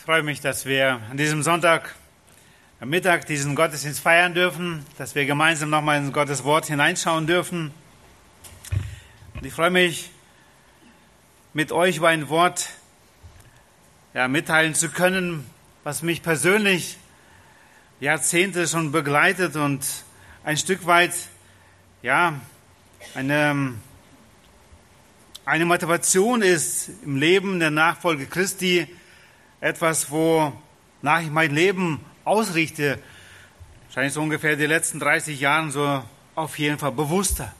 Ich freue mich, dass wir an diesem Sonntag am Mittag diesen Gottesdienst feiern dürfen, dass wir gemeinsam nochmal in Gottes Wort hineinschauen dürfen. Und ich freue mich, mit euch über ein Wort ja, mitteilen zu können, was mich persönlich Jahrzehnte schon begleitet und ein Stück weit ja, eine, eine Motivation ist im Leben der Nachfolge Christi, etwas, wo nach ich mein Leben ausrichte, wahrscheinlich so ungefähr die letzten 30 Jahre so auf jeden Fall bewusster.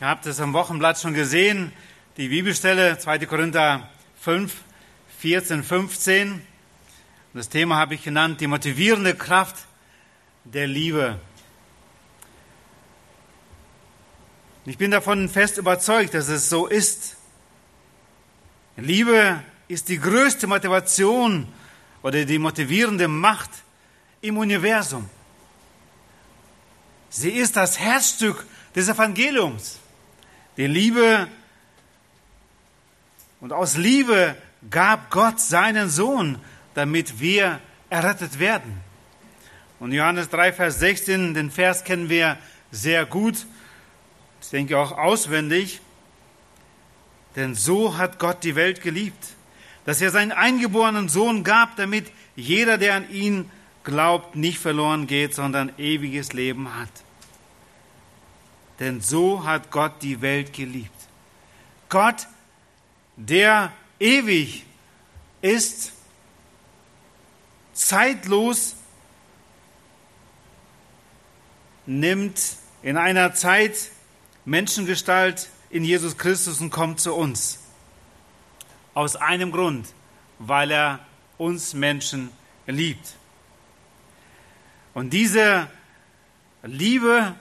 Ihr habt es am Wochenblatt schon gesehen, die Bibelstelle 2. Korinther 5, 14, 15. Und das Thema habe ich genannt, die motivierende Kraft der Liebe. Ich bin davon fest überzeugt, dass es so ist. Liebe ist die größte Motivation oder die motivierende Macht im Universum. Sie ist das Herzstück des Evangeliums. Die Liebe und aus Liebe gab Gott seinen Sohn, damit wir errettet werden. Und Johannes 3, Vers 16, den Vers kennen wir sehr gut, ich denke auch auswendig. Denn so hat Gott die Welt geliebt, dass er seinen eingeborenen Sohn gab, damit jeder, der an ihn glaubt, nicht verloren geht, sondern ewiges Leben hat. Denn so hat Gott die Welt geliebt. Gott, der ewig ist, zeitlos, nimmt in einer Zeit Menschengestalt in Jesus Christus und kommt zu uns. Aus einem Grund, weil er uns Menschen liebt. Und diese Liebe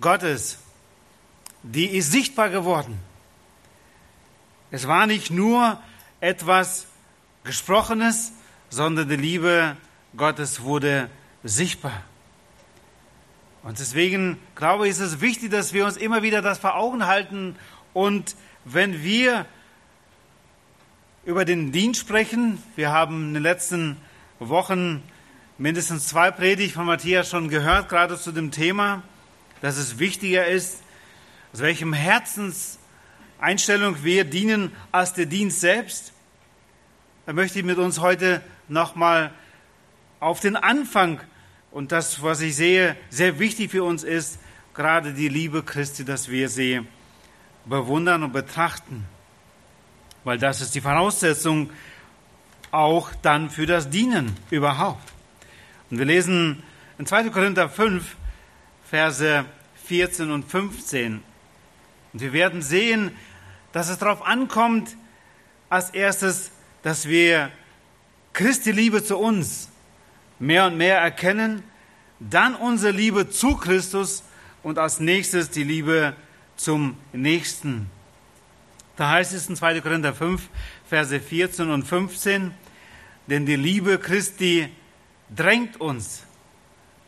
Gottes, die ist sichtbar geworden. Es war nicht nur etwas Gesprochenes, sondern die Liebe Gottes wurde sichtbar. Und deswegen glaube ich, ist es wichtig, dass wir uns immer wieder das vor Augen halten und wenn wir über den Dienst sprechen. Wir haben in den letzten Wochen mindestens zwei Predigten von Matthias schon gehört, gerade zu dem Thema, dass es wichtiger ist, aus welchem Herzenseinstellung wir dienen als der Dienst selbst. Da möchte ich mit uns heute nochmal auf den Anfang und das, was ich sehe, sehr wichtig für uns ist, gerade die Liebe Christi, dass wir sie bewundern und betrachten weil das ist die Voraussetzung auch dann für das Dienen überhaupt. Und wir lesen in 2. Korinther 5, Verse 14 und 15. Und wir werden sehen, dass es darauf ankommt, als erstes, dass wir Christi Liebe zu uns mehr und mehr erkennen, dann unsere Liebe zu Christus und als nächstes die Liebe zum Nächsten. Da heißt es in 2. Korinther 5, Verse 14 und 15, denn die Liebe Christi drängt uns,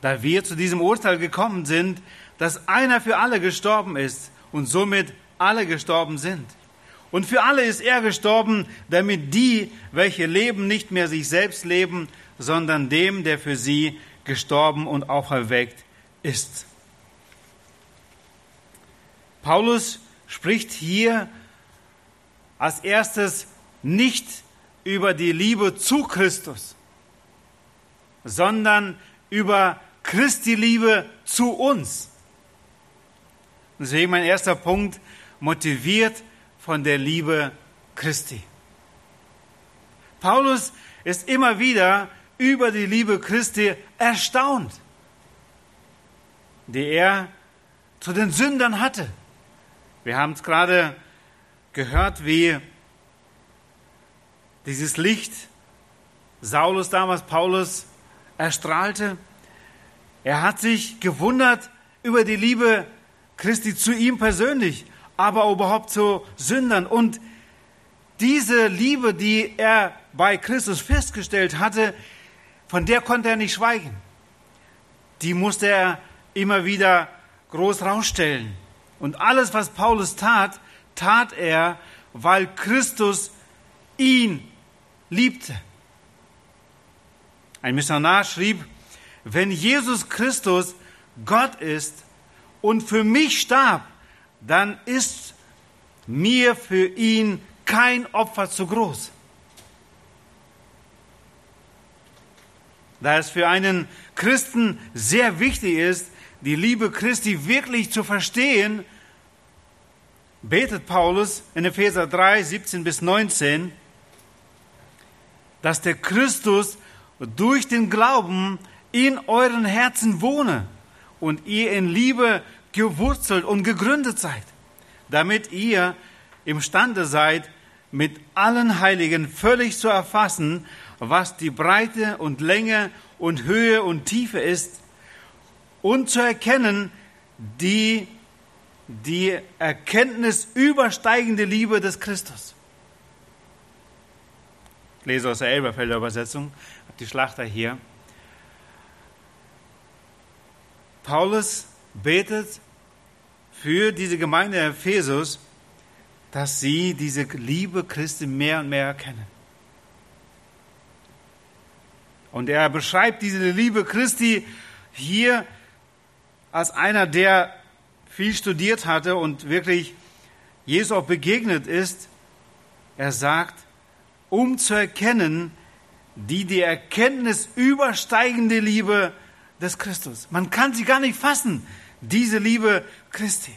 da wir zu diesem Urteil gekommen sind, dass einer für alle gestorben ist und somit alle gestorben sind. Und für alle ist er gestorben, damit die, welche leben, nicht mehr sich selbst leben, sondern dem, der für sie gestorben und auferweckt ist. Paulus spricht hier als erstes nicht über die Liebe zu Christus, sondern über Christi Liebe zu uns. Deswegen mein erster Punkt, motiviert von der Liebe Christi. Paulus ist immer wieder über die Liebe Christi erstaunt, die er zu den Sündern hatte. Wir haben es gerade gehört, wie dieses Licht Saulus damals, Paulus, erstrahlte. Er hat sich gewundert über die Liebe Christi zu ihm persönlich, aber überhaupt zu Sündern. Und diese Liebe, die er bei Christus festgestellt hatte, von der konnte er nicht schweigen. Die musste er immer wieder groß rausstellen. Und alles, was Paulus tat, tat er, weil Christus ihn liebte. Ein Missionar schrieb, wenn Jesus Christus Gott ist und für mich starb, dann ist mir für ihn kein Opfer zu groß. Da es für einen Christen sehr wichtig ist, die Liebe Christi wirklich zu verstehen, betet Paulus in Epheser 3, 17 bis 19, dass der Christus durch den Glauben in euren Herzen wohne und ihr in Liebe gewurzelt und gegründet seid, damit ihr imstande seid, mit allen Heiligen völlig zu erfassen, was die Breite und Länge und Höhe und Tiefe ist und zu erkennen die, die Erkenntnis übersteigende Liebe des Christus. Ich lese aus der Elberfelder Übersetzung, die Schlachter hier. Paulus betet für diese Gemeinde Ephesus, dass sie diese Liebe Christi mehr und mehr erkennen. Und er beschreibt diese Liebe Christi hier als einer, der viel studiert hatte und wirklich Jesus auch begegnet ist. Er sagt, um zu erkennen, die die Erkenntnis übersteigende Liebe des Christus. Man kann sie gar nicht fassen, diese Liebe Christi.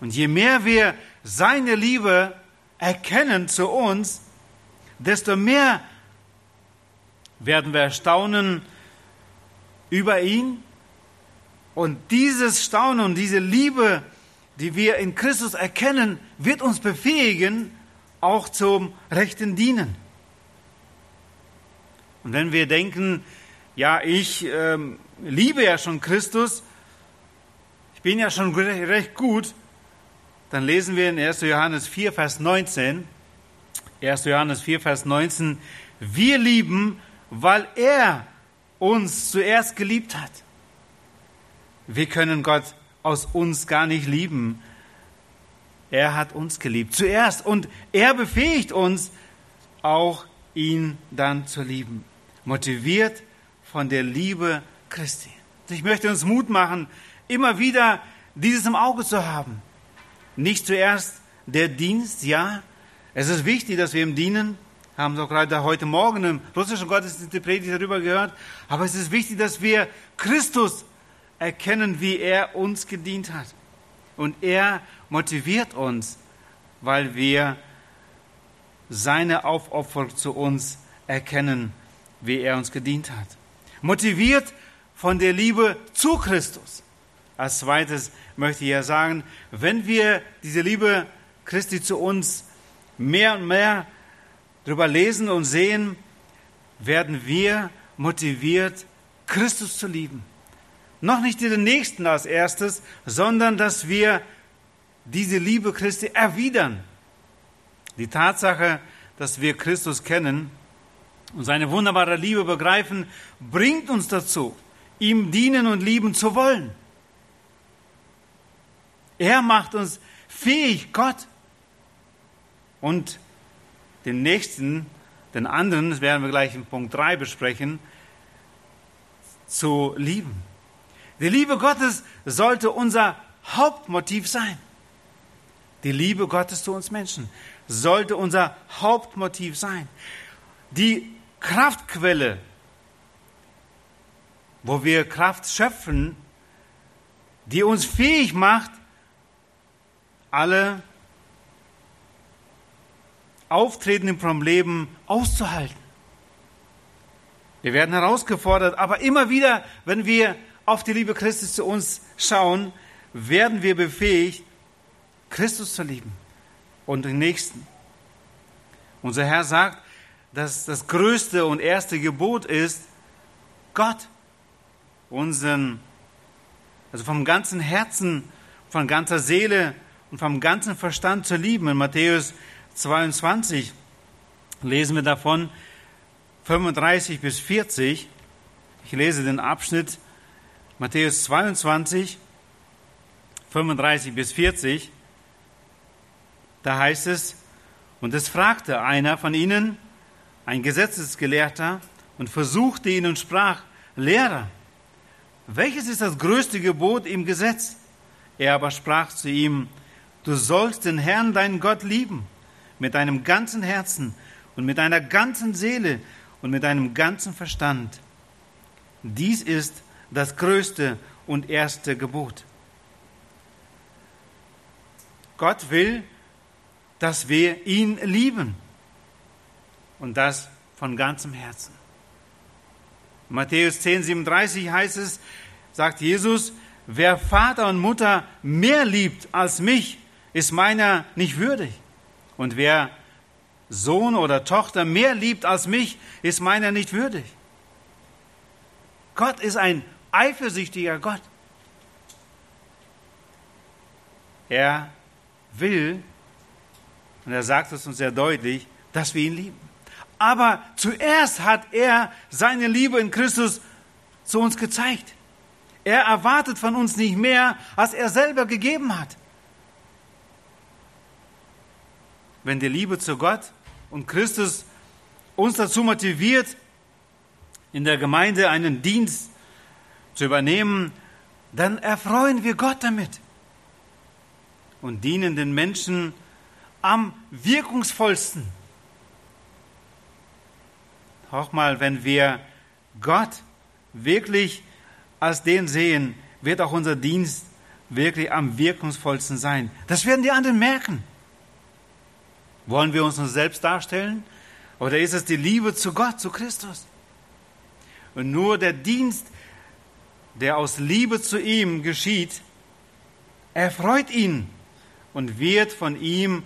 Und je mehr wir seine Liebe erkennen zu uns, desto mehr werden wir staunen über ihn. Und dieses Staunen und diese Liebe, die wir in Christus erkennen, wird uns befähigen, auch zum rechten Dienen. Und wenn wir denken, ja, ich ähm, liebe ja schon Christus, ich bin ja schon recht gut, dann lesen wir in 1. Johannes 4, Vers 19, 1. Johannes 4, Vers 19, wir lieben, weil er uns zuerst geliebt hat. Wir können Gott aus uns gar nicht lieben. Er hat uns geliebt zuerst und er befähigt uns auch ihn dann zu lieben. Motiviert von der Liebe Christi. Ich möchte uns Mut machen, immer wieder dieses im Auge zu haben. Nicht zuerst der Dienst, ja. Es ist wichtig, dass wir ihm dienen. Haben wir auch gerade heute Morgen im russischen Gottesdienst die Predigt darüber gehört. Aber es ist wichtig, dass wir Christus erkennen, wie er uns gedient hat. Und er motiviert uns, weil wir seine Aufopferung zu uns erkennen, wie er uns gedient hat. Motiviert von der Liebe zu Christus. Als zweites möchte ich ja sagen, wenn wir diese Liebe Christi zu uns mehr und mehr darüber lesen und sehen, werden wir motiviert, Christus zu lieben. Noch nicht den Nächsten als erstes, sondern dass wir diese Liebe Christi erwidern. Die Tatsache, dass wir Christus kennen und seine wunderbare Liebe begreifen, bringt uns dazu, ihm dienen und lieben zu wollen. Er macht uns fähig, Gott und den nächsten, den anderen, das werden wir gleich in Punkt 3 besprechen, zu lieben. Die Liebe Gottes sollte unser Hauptmotiv sein. Die Liebe Gottes zu uns Menschen sollte unser Hauptmotiv sein. Die Kraftquelle, wo wir Kraft schöpfen, die uns fähig macht, alle auftretenden Probleme auszuhalten. Wir werden herausgefordert, aber immer wieder, wenn wir auf die Liebe Christus zu uns schauen, werden wir befähigt, Christus zu lieben und den Nächsten. Unser Herr sagt, dass das größte und erste Gebot ist, Gott, unseren, also vom ganzen Herzen, von ganzer Seele, und vom ganzen Verstand zu lieben. In Matthäus 22 lesen wir davon 35 bis 40. Ich lese den Abschnitt Matthäus 22, 35 bis 40. Da heißt es, und es fragte einer von ihnen, ein Gesetzesgelehrter, und versuchte ihn und sprach, Lehrer, welches ist das größte Gebot im Gesetz? Er aber sprach zu ihm, du sollst den Herrn, deinen Gott, lieben, mit deinem ganzen Herzen und mit deiner ganzen Seele und mit deinem ganzen Verstand. Dies ist das größte und erste Gebot. Gott will, dass wir ihn lieben und das von ganzem Herzen. Matthäus 10, 37 heißt es, sagt Jesus, wer Vater und Mutter mehr liebt als mich, ist meiner nicht würdig. Und wer Sohn oder Tochter mehr liebt als mich, ist meiner nicht würdig. Gott ist ein eifersüchtiger Gott. Er will, und er sagt es uns sehr deutlich, dass wir ihn lieben. Aber zuerst hat er seine Liebe in Christus zu uns gezeigt. Er erwartet von uns nicht mehr, als er selber gegeben hat. Wenn die Liebe zu Gott und Christus uns dazu motiviert, in der Gemeinde einen Dienst zu übernehmen, dann erfreuen wir Gott damit und dienen den Menschen am wirkungsvollsten. Auch mal, wenn wir Gott wirklich als den sehen, wird auch unser Dienst wirklich am wirkungsvollsten sein. Das werden die anderen merken. Wollen wir uns nur selbst darstellen? Oder ist es die Liebe zu Gott, zu Christus? Und nur der Dienst, der aus Liebe zu ihm geschieht, erfreut ihn und wird von ihm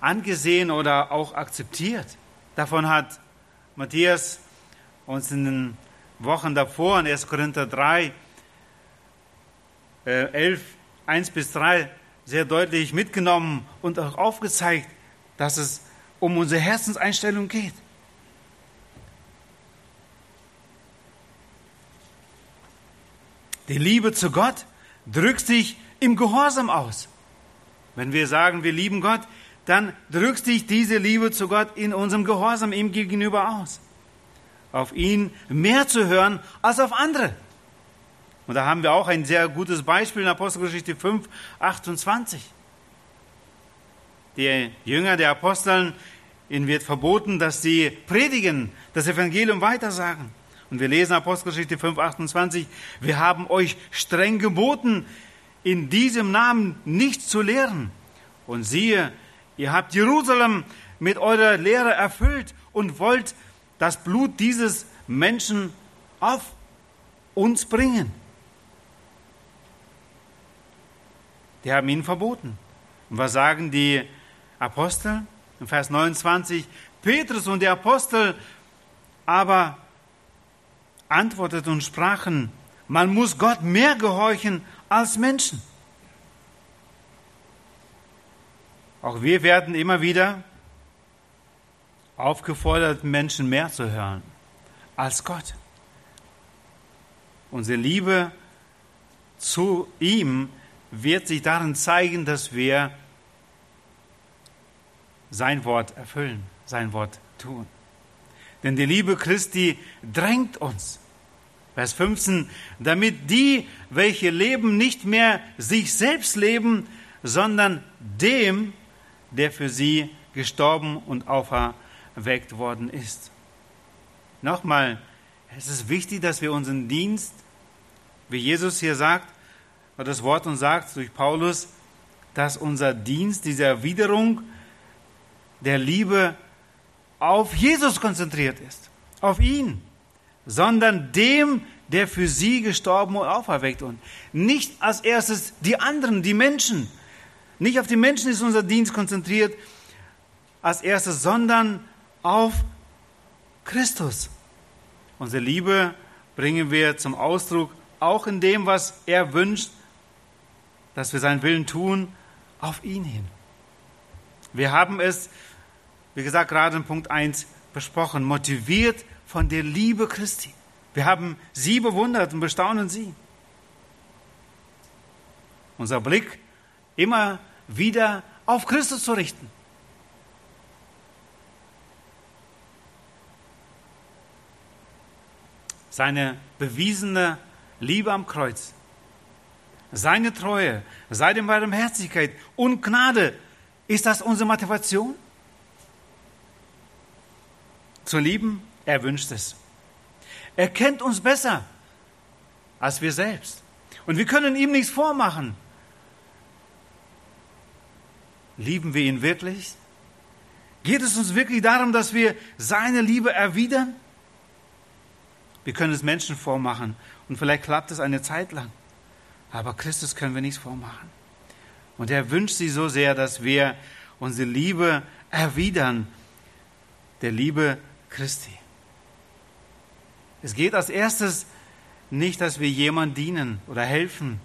angesehen oder auch akzeptiert. Davon hat Matthias uns in den Wochen davor in 1. Korinther 3, 11, 1 bis 3 sehr deutlich mitgenommen und auch aufgezeigt, dass es um unsere Herzenseinstellung geht. Die Liebe zu Gott drückt sich im Gehorsam aus. Wenn wir sagen, wir lieben Gott, dann drückt sich diese Liebe zu Gott in unserem Gehorsam ihm gegenüber aus. Auf ihn mehr zu hören als auf andere. Und da haben wir auch ein sehr gutes Beispiel in Apostelgeschichte 5, 28. Die Jünger der Aposteln, ihnen wird verboten, dass sie predigen, das Evangelium weitersagen. Und wir lesen Apostelgeschichte 5, 28, wir haben euch streng geboten, in diesem Namen nichts zu lehren. Und siehe, Ihr habt Jerusalem mit eurer Lehre erfüllt und wollt das Blut dieses Menschen auf uns bringen. Die haben ihn verboten. Und was sagen die Apostel? In Vers 29, Petrus und die Apostel aber antworteten und sprachen, man muss Gott mehr gehorchen als Menschen. Auch wir werden immer wieder aufgefordert, Menschen mehr zu hören als Gott. Unsere Liebe zu ihm wird sich darin zeigen, dass wir sein Wort erfüllen, sein Wort tun. Denn die Liebe Christi drängt uns. Vers 15, damit die, welche leben, nicht mehr sich selbst leben, sondern dem, der für sie gestorben und auferweckt worden ist. Nochmal, es ist wichtig, dass wir unseren Dienst, wie Jesus hier sagt, oder das Wort uns sagt durch Paulus, dass unser Dienst, diese Erwiderung der Liebe auf Jesus konzentriert ist, auf ihn, sondern dem, der für sie gestorben und auferweckt und nicht als erstes die anderen, die Menschen, nicht auf die Menschen ist unser Dienst konzentriert als erstes, sondern auf Christus. Unsere Liebe bringen wir zum Ausdruck auch in dem, was er wünscht, dass wir seinen Willen tun, auf ihn hin. Wir haben es, wie gesagt, gerade in Punkt 1 besprochen, motiviert von der Liebe Christi. Wir haben sie bewundert und bestaunen sie. Unser Blick immer wieder auf Christus zu richten. Seine bewiesene Liebe am Kreuz, seine Treue, seine Barmherzigkeit und Gnade, ist das unsere Motivation? Zu lieben, er wünscht es. Er kennt uns besser als wir selbst. Und wir können ihm nichts vormachen. Lieben wir ihn wirklich? Geht es uns wirklich darum, dass wir seine Liebe erwidern? Wir können es Menschen vormachen und vielleicht klappt es eine Zeit lang. Aber Christus können wir nichts vormachen. Und er wünscht sie so sehr, dass wir unsere Liebe erwidern, der Liebe Christi. Es geht als erstes nicht, dass wir jemand dienen oder helfen.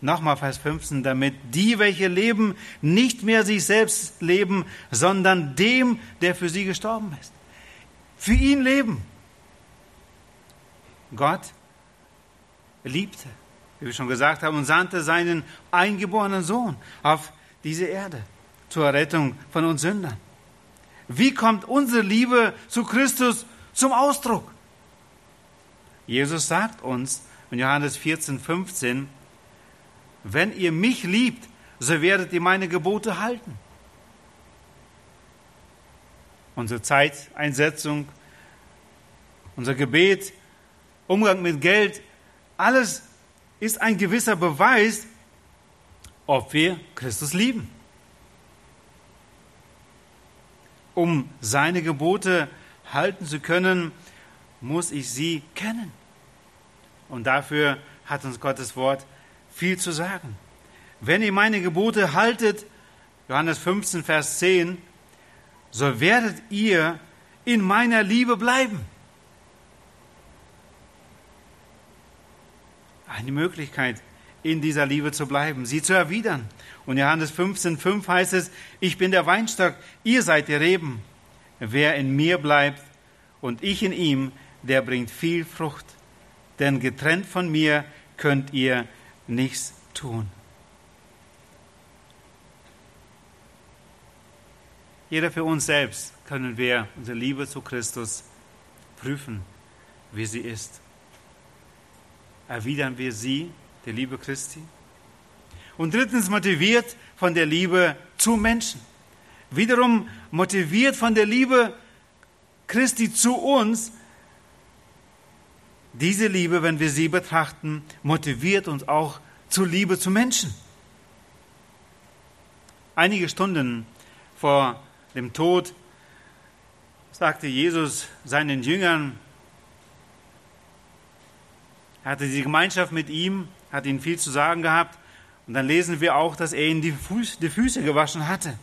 Nochmal Vers 15, damit die, welche leben, nicht mehr sich selbst leben, sondern dem, der für sie gestorben ist. Für ihn leben. Gott liebte, wie wir schon gesagt haben, und sandte seinen eingeborenen Sohn auf diese Erde zur Rettung von uns Sündern. Wie kommt unsere Liebe zu Christus zum Ausdruck? Jesus sagt uns in Johannes 14, 15, wenn ihr mich liebt, so werdet ihr meine Gebote halten. Unsere Zeiteinsetzung, unser Gebet, Umgang mit Geld, alles ist ein gewisser Beweis, ob wir Christus lieben. Um seine Gebote halten zu können, muss ich sie kennen. Und dafür hat uns Gottes Wort viel zu sagen. Wenn ihr meine Gebote haltet, Johannes 15, Vers 10, so werdet ihr in meiner Liebe bleiben. Eine Möglichkeit, in dieser Liebe zu bleiben, sie zu erwidern. Und Johannes 15, 5 heißt es, ich bin der Weinstock, ihr seid die Reben. Wer in mir bleibt und ich in ihm, der bringt viel Frucht. Denn getrennt von mir könnt ihr nichts tun. Jeder für uns selbst können wir unsere Liebe zu Christus prüfen, wie sie ist. Erwidern wir sie, der Liebe Christi? Und drittens motiviert von der Liebe zu Menschen. Wiederum motiviert von der Liebe Christi zu uns, diese Liebe, wenn wir sie betrachten, motiviert uns auch zur Liebe zu Menschen. Einige Stunden vor dem Tod sagte Jesus seinen Jüngern, er hatte die Gemeinschaft mit ihm, hat ihnen viel zu sagen gehabt. Und dann lesen wir auch, dass er ihnen die, Fuß, die Füße gewaschen hatte.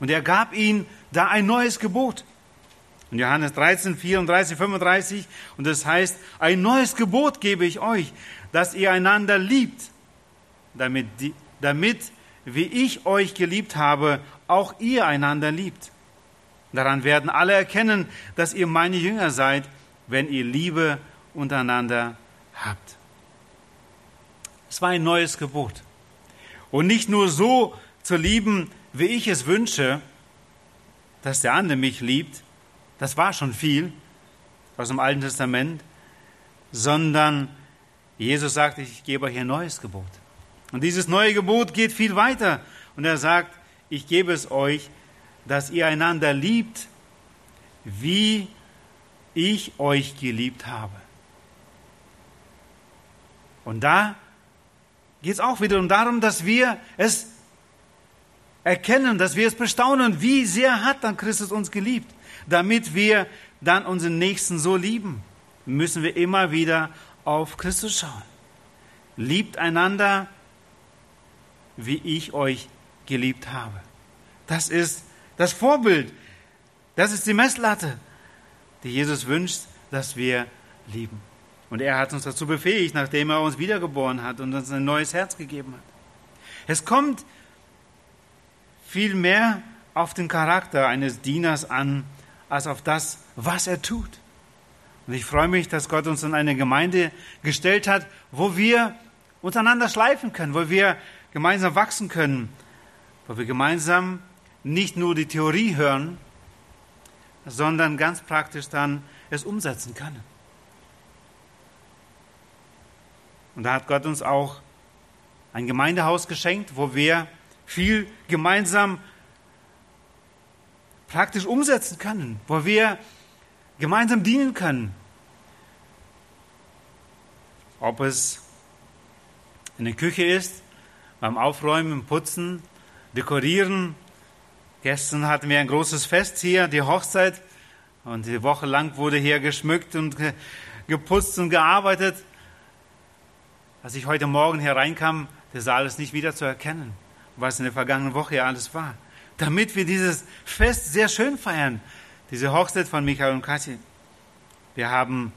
Und er gab ihnen da ein neues Gebot. In Johannes 13, 34, 35. Und das heißt, ein neues Gebot gebe ich euch, dass ihr einander liebt, damit, die, damit wie ich euch geliebt habe, auch ihr einander liebt. Daran werden alle erkennen, dass ihr meine Jünger seid, wenn ihr Liebe untereinander habt. Es war ein neues Gebot. Und nicht nur so zu lieben, wie ich es wünsche, dass der andere mich liebt, das war schon viel aus dem Alten Testament, sondern Jesus sagt, ich gebe euch ein neues Gebot. Und dieses neue Gebot geht viel weiter. Und er sagt, ich gebe es euch, dass ihr einander liebt, wie ich euch geliebt habe. Und da geht es auch wiederum darum, dass wir es erkennen, dass wir es bestaunen, wie sehr hat dann Christus uns geliebt damit wir dann unseren Nächsten so lieben, müssen wir immer wieder auf Christus schauen. Liebt einander, wie ich euch geliebt habe. Das ist das Vorbild. Das ist die Messlatte, die Jesus wünscht, dass wir lieben. Und er hat uns dazu befähigt, nachdem er uns wiedergeboren hat und uns ein neues Herz gegeben hat. Es kommt viel mehr auf den Charakter eines Dieners an, als auf das, was er tut. Und ich freue mich, dass Gott uns in eine Gemeinde gestellt hat, wo wir untereinander schleifen können, wo wir gemeinsam wachsen können, wo wir gemeinsam nicht nur die Theorie hören, sondern ganz praktisch dann es umsetzen können. Und da hat Gott uns auch ein Gemeindehaus geschenkt, wo wir viel gemeinsam praktisch umsetzen können, wo wir gemeinsam dienen können. Ob es in der Küche ist, beim Aufräumen, Putzen, Dekorieren. Gestern hatten wir ein großes Fest hier, die Hochzeit. Und die Woche lang wurde hier geschmückt und geputzt und gearbeitet. Als ich heute Morgen hereinkam, der Saal ist nicht wieder zu erkennen, was in der vergangenen Woche alles war. Damit wir dieses Fest sehr schön feiern, diese Hochzeit von Michael und Kathi. Wir haben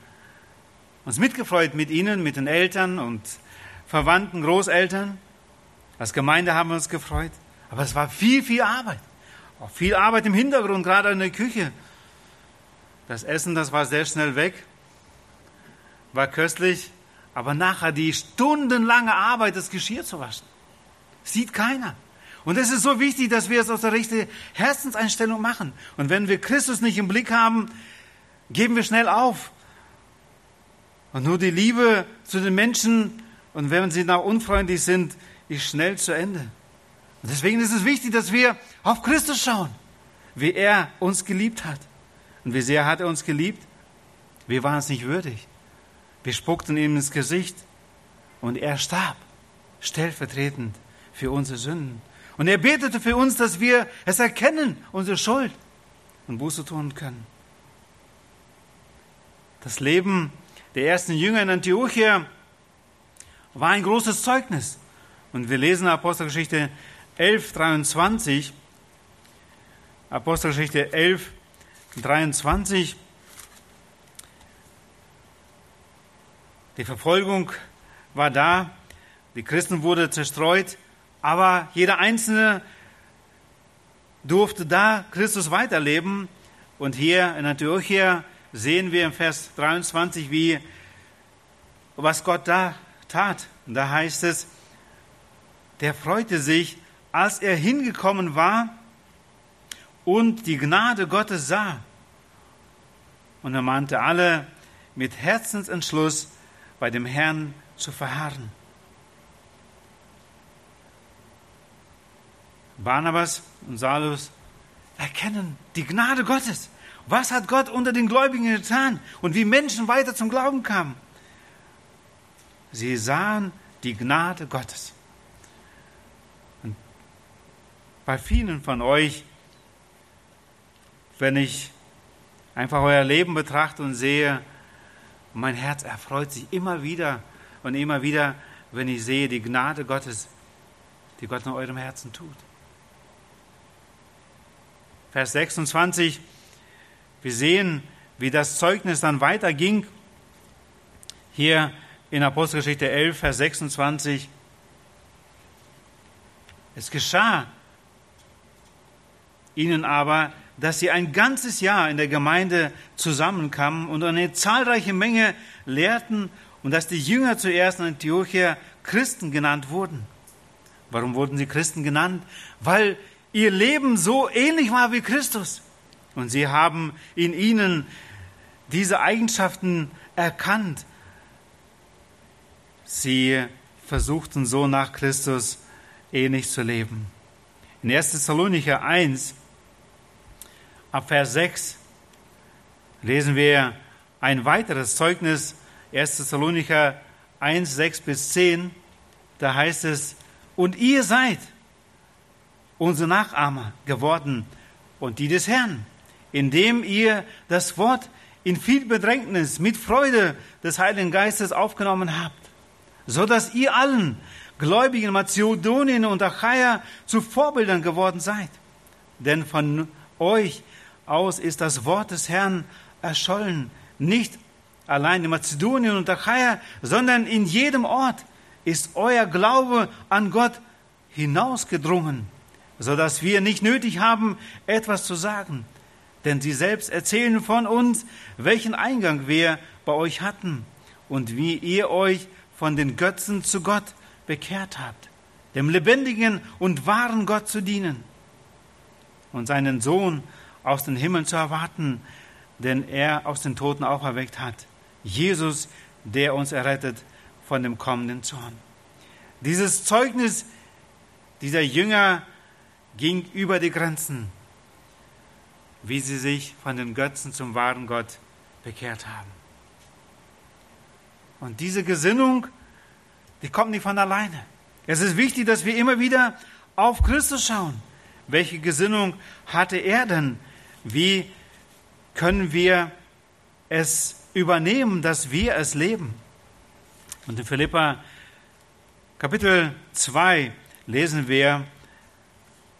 uns mitgefreut mit Ihnen, mit den Eltern und Verwandten, Großeltern. Als Gemeinde haben wir uns gefreut. Aber es war viel, viel Arbeit. Auch viel Arbeit im Hintergrund, gerade in der Küche. Das Essen, das war sehr schnell weg. War köstlich. Aber nachher die stundenlange Arbeit, das Geschirr zu waschen, sieht keiner. Und es ist so wichtig, dass wir es aus der richtigen Herzenseinstellung machen. Und wenn wir Christus nicht im Blick haben, geben wir schnell auf. Und nur die Liebe zu den Menschen, und wenn sie nach unfreundlich sind, ist schnell zu Ende. Und deswegen ist es wichtig, dass wir auf Christus schauen, wie er uns geliebt hat. Und wie sehr hat er uns geliebt? Wir waren es nicht würdig. Wir spuckten ihm ins Gesicht und er starb, stellvertretend für unsere Sünden. Und er betete für uns, dass wir es erkennen, unsere Schuld, und Buße tun können. Das Leben der ersten Jünger in Antiochia war ein großes Zeugnis. Und wir lesen Apostelgeschichte 11, 23. Apostelgeschichte 11, 23. Die Verfolgung war da, die Christen wurden zerstreut, aber jeder Einzelne durfte da Christus weiterleben. Und hier in Antiochia sehen wir im Vers 23, wie, was Gott da tat. Und da heißt es, der freute sich, als er hingekommen war und die Gnade Gottes sah. Und er mahnte alle mit Herzensentschluss bei dem Herrn zu verharren. Barnabas und Salus erkennen die Gnade Gottes. Was hat Gott unter den Gläubigen getan und wie Menschen weiter zum Glauben kamen? Sie sahen die Gnade Gottes. Und bei vielen von euch, wenn ich einfach euer Leben betrachte und sehe, mein Herz erfreut sich immer wieder und immer wieder, wenn ich sehe die Gnade Gottes, die Gott in eurem Herzen tut. Vers 26, wir sehen, wie das Zeugnis dann weiterging. Hier in Apostelgeschichte 11, Vers 26. Es geschah ihnen aber, dass sie ein ganzes Jahr in der Gemeinde zusammenkamen und eine zahlreiche Menge lehrten und dass die Jünger zuerst in Antiochia Christen genannt wurden. Warum wurden sie Christen genannt? Weil ihr Leben so ähnlich war wie Christus. Und sie haben in ihnen diese Eigenschaften erkannt Sie versuchten so nach Christus ähnlich zu leben. In 1. Thessalonicher 1, ab Vers 6, lesen wir ein weiteres Zeugnis, 1. Thessalonicher 1, 6 bis 10. Da heißt es, und ihr seid unsere Nachahmer geworden und die des Herrn, indem ihr das Wort in viel Bedrängnis mit Freude des Heiligen Geistes aufgenommen habt so dass ihr allen Gläubigen Mazedonien und Achaia zu Vorbildern geworden seid. Denn von euch aus ist das Wort des Herrn erschollen, nicht allein in Mazedonien und Achaia, sondern in jedem Ort ist euer Glaube an Gott hinausgedrungen, so dass wir nicht nötig haben, etwas zu sagen. Denn sie selbst erzählen von uns, welchen Eingang wir bei euch hatten und wie ihr euch von den Götzen zu Gott bekehrt habt, dem lebendigen und wahren Gott zu dienen und seinen Sohn aus den Himmeln zu erwarten, den er aus den Toten auferweckt hat. Jesus, der uns errettet von dem kommenden Zorn. Dieses Zeugnis dieser Jünger ging über die Grenzen, wie sie sich von den Götzen zum wahren Gott bekehrt haben. Und diese Gesinnung, die kommt nicht von alleine. Es ist wichtig, dass wir immer wieder auf Christus schauen. Welche Gesinnung hatte er denn? Wie können wir es übernehmen, dass wir es leben? Und in Philippa Kapitel 2 lesen wir,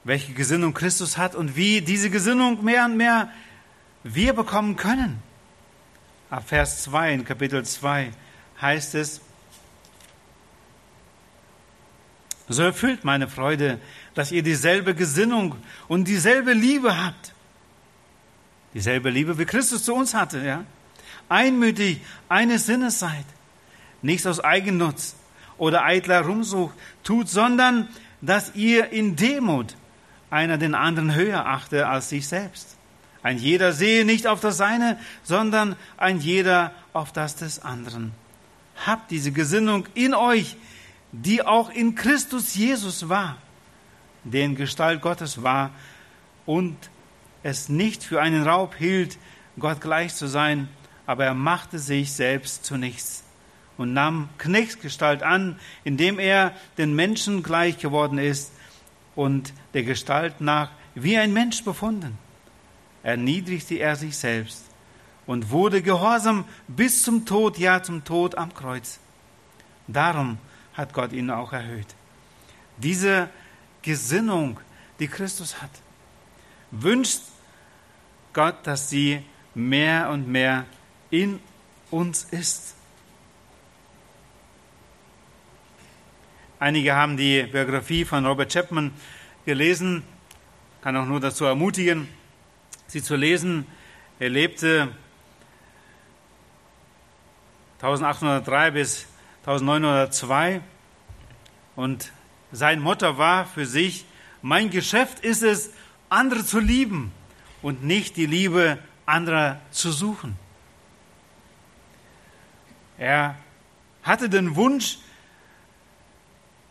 welche Gesinnung Christus hat und wie diese Gesinnung mehr und mehr wir bekommen können. Ab Vers 2 in Kapitel 2 heißt es, so erfüllt meine Freude, dass ihr dieselbe Gesinnung und dieselbe Liebe habt. Dieselbe Liebe, wie Christus zu uns hatte, ja. Einmütig eines Sinnes seid. Nichts aus Eigennutz oder eitler Rumsucht tut, sondern dass ihr in Demut einer den anderen höher achte als sich selbst. Ein jeder sehe nicht auf das Seine, sondern ein jeder auf das des anderen. Habt diese Gesinnung in euch, die auch in Christus Jesus war, der in Gestalt Gottes war und es nicht für einen Raub hielt, Gott gleich zu sein, aber er machte sich selbst zu nichts und nahm Knechtsgestalt an, indem er den Menschen gleich geworden ist und der Gestalt nach wie ein Mensch befunden. Erniedrigte er sich selbst und wurde gehorsam bis zum Tod, ja zum Tod am Kreuz. Darum hat Gott ihn auch erhöht. Diese Gesinnung, die Christus hat, wünscht Gott, dass sie mehr und mehr in uns ist. Einige haben die Biografie von Robert Chapman gelesen, kann auch nur dazu ermutigen, sie zu lesen. Er lebte 1803 bis 1902 und sein Motto war für sich, mein Geschäft ist es, andere zu lieben und nicht die Liebe anderer zu suchen. Er hatte den Wunsch,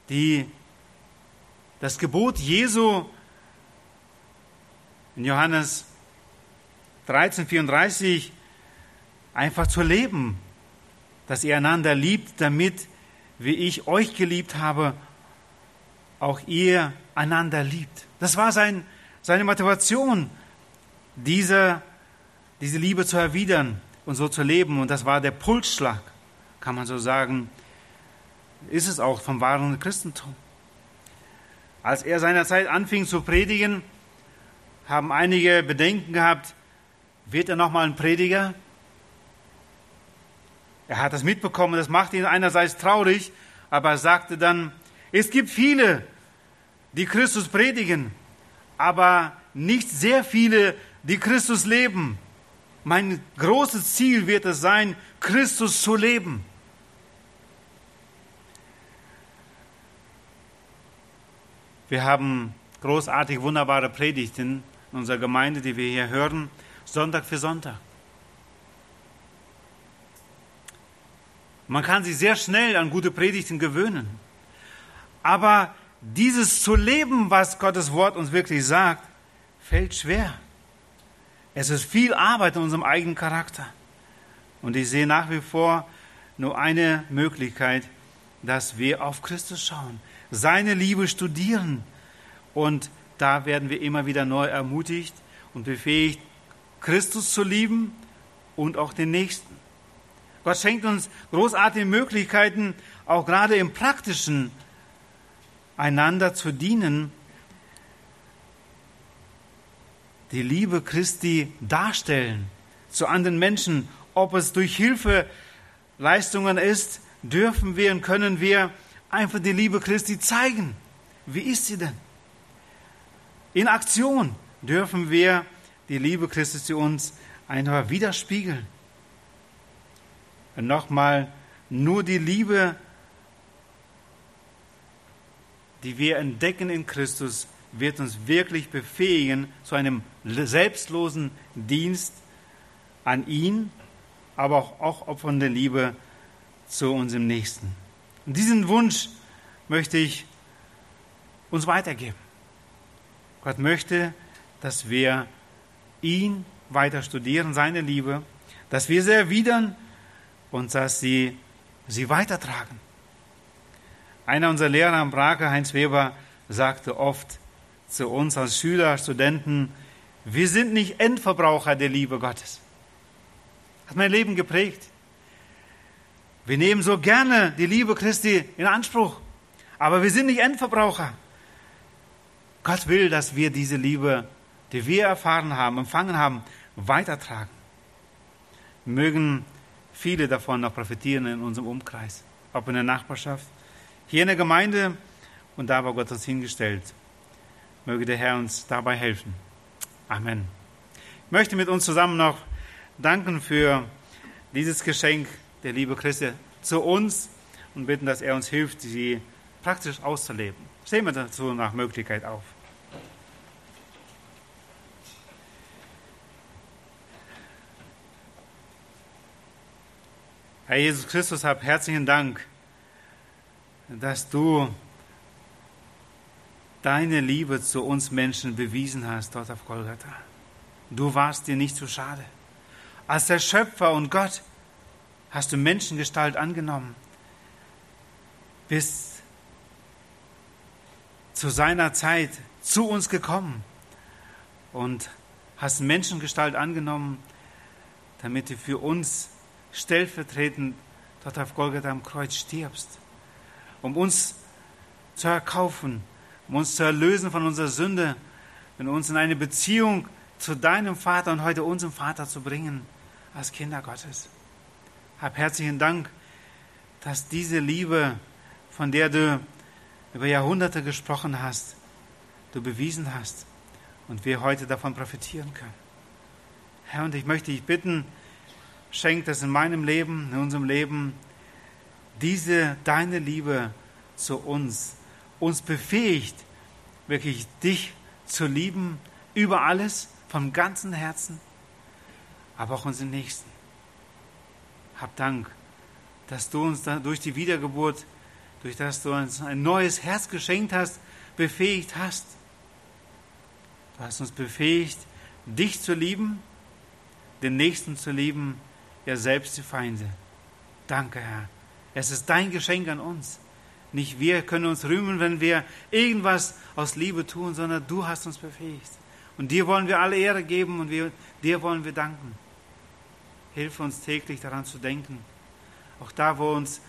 die, das Gebot Jesu in Johannes 13, 34 einfach zu leben dass ihr einander liebt, damit, wie ich euch geliebt habe, auch ihr einander liebt. Das war sein, seine Motivation, diese, diese Liebe zu erwidern und so zu leben. Und das war der Pulsschlag, kann man so sagen, ist es auch vom wahren Christentum. Als er seinerzeit anfing zu predigen, haben einige Bedenken gehabt, wird er nochmal ein Prediger? Er hat das mitbekommen, das macht ihn einerseits traurig, aber er sagte dann, es gibt viele, die Christus predigen, aber nicht sehr viele, die Christus leben. Mein großes Ziel wird es sein, Christus zu leben. Wir haben großartig wunderbare Predigten in unserer Gemeinde, die wir hier hören, Sonntag für Sonntag. Man kann sich sehr schnell an gute Predigten gewöhnen. Aber dieses zu leben, was Gottes Wort uns wirklich sagt, fällt schwer. Es ist viel Arbeit in unserem eigenen Charakter. Und ich sehe nach wie vor nur eine Möglichkeit, dass wir auf Christus schauen, seine Liebe studieren. Und da werden wir immer wieder neu ermutigt und befähigt, Christus zu lieben und auch den Nächsten. Gott schenkt uns großartige Möglichkeiten, auch gerade im praktischen einander zu dienen, die Liebe Christi darstellen zu anderen Menschen, ob es durch Hilfeleistungen ist, dürfen wir und können wir einfach die Liebe Christi zeigen. Wie ist sie denn? In Aktion dürfen wir die Liebe Christi zu uns einfach widerspiegeln nochmal, nur die Liebe, die wir entdecken in Christus, wird uns wirklich befähigen zu einem selbstlosen Dienst an ihn, aber auch, auch der Liebe zu unserem Nächsten. Und diesen Wunsch möchte ich uns weitergeben. Gott möchte, dass wir ihn weiter studieren, seine Liebe, dass wir sie erwidern und dass sie sie weitertragen. Einer unserer Lehrer am Brake, Heinz Weber, sagte oft zu uns als Schüler, Studenten, wir sind nicht Endverbraucher der Liebe Gottes. Hat mein Leben geprägt. Wir nehmen so gerne die Liebe Christi in Anspruch, aber wir sind nicht Endverbraucher. Gott will, dass wir diese Liebe, die wir erfahren haben, empfangen haben, weitertragen. Mögen viele davon noch profitieren in unserem Umkreis, ob in der Nachbarschaft, hier in der Gemeinde und da, wo Gott uns hingestellt. Möge der Herr uns dabei helfen. Amen. Ich möchte mit uns zusammen noch danken für dieses Geschenk der Liebe Christi zu uns und bitten, dass er uns hilft, sie praktisch auszuleben. Stehen wir dazu nach Möglichkeit auf. Herr Jesus Christus, hab herzlichen Dank, dass du deine Liebe zu uns Menschen bewiesen hast dort auf Golgatha. Du warst dir nicht zu schade. Als der Schöpfer und Gott hast du Menschengestalt angenommen, bist zu seiner Zeit zu uns gekommen und hast Menschengestalt angenommen, damit du für uns stellvertretend dort auf Golgatha am Kreuz stirbst, um uns zu erkaufen, um uns zu erlösen von unserer Sünde und uns in eine Beziehung zu deinem Vater und heute unserem Vater zu bringen als Kinder Gottes. Hab herzlichen Dank, dass diese Liebe, von der du über Jahrhunderte gesprochen hast, du bewiesen hast und wir heute davon profitieren können. Herr, und ich möchte dich bitten, schenkt es in meinem Leben, in unserem Leben, diese deine Liebe zu uns, uns befähigt, wirklich dich zu lieben über alles, vom ganzen Herzen, aber auch unseren Nächsten. Hab Dank, dass du uns durch die Wiedergeburt, durch das du uns ein neues Herz geschenkt hast, befähigt hast. Du hast uns befähigt, dich zu lieben, den Nächsten zu lieben ja selbst die Feinde. Danke, Herr. Es ist dein Geschenk an uns. Nicht wir können uns rühmen, wenn wir irgendwas aus Liebe tun, sondern du hast uns befähigt. Und dir wollen wir alle Ehre geben und wir, dir wollen wir danken. Hilf uns täglich daran zu denken. Auch da, wo uns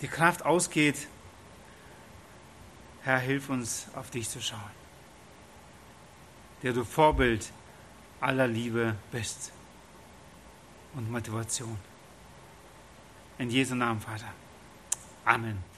die Kraft ausgeht, Herr, hilf uns, auf dich zu schauen, der du Vorbild aller Liebe bist und Motivation. In Jesu Namen, Vater. Amen.